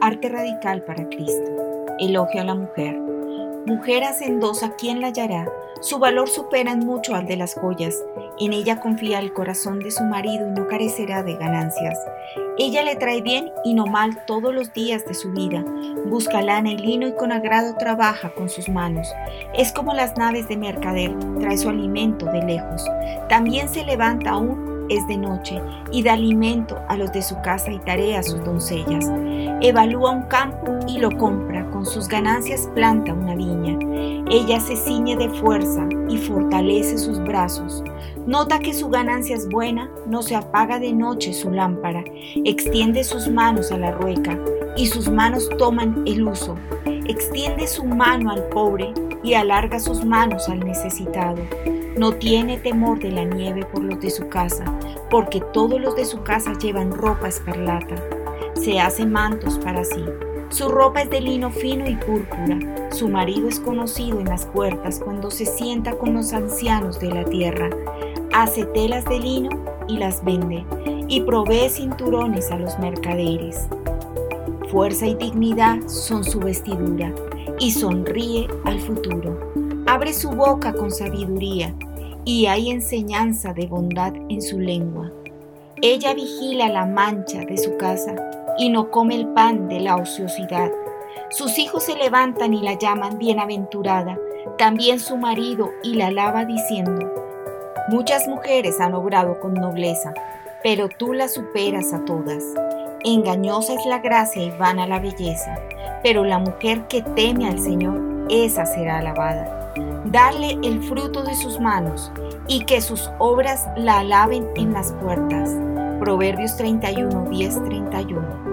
Arte radical para Cristo. Elogio a la mujer. Mujer hacendosa, ¿quién la hallará? Su valor supera en mucho al de las joyas. En ella confía el corazón de su marido y no carecerá de ganancias. Ella le trae bien y no mal todos los días de su vida. Busca lana y lino y con agrado trabaja con sus manos. Es como las naves de mercader, trae su alimento de lejos. También se levanta aún es de noche y da alimento a los de su casa y tarea a sus doncellas. Evalúa un campo y lo compra, con sus ganancias planta una viña. Ella se ciñe de fuerza y fortalece sus brazos. Nota que su ganancia es buena, no se apaga de noche su lámpara, extiende sus manos a la rueca y sus manos toman el uso. Extiende su mano al pobre y alarga sus manos al necesitado. No tiene temor de la nieve por los de su casa, porque todos los de su casa llevan ropa escarlata. Se hace mantos para sí. Su ropa es de lino fino y púrpura. Su marido es conocido en las puertas cuando se sienta con los ancianos de la tierra. Hace telas de lino y las vende, y provee cinturones a los mercaderes. Fuerza y dignidad son su vestidura, y sonríe al futuro abre su boca con sabiduría y hay enseñanza de bondad en su lengua. Ella vigila la mancha de su casa y no come el pan de la ociosidad. Sus hijos se levantan y la llaman bienaventurada, también su marido y la alaba diciendo, Muchas mujeres han obrado con nobleza, pero tú la superas a todas. Engañosa es la gracia y vana la belleza, pero la mujer que teme al Señor, esa será alabada darle el fruto de sus manos y que sus obras la alaben en las puertas. Proverbios 31, 10, 31.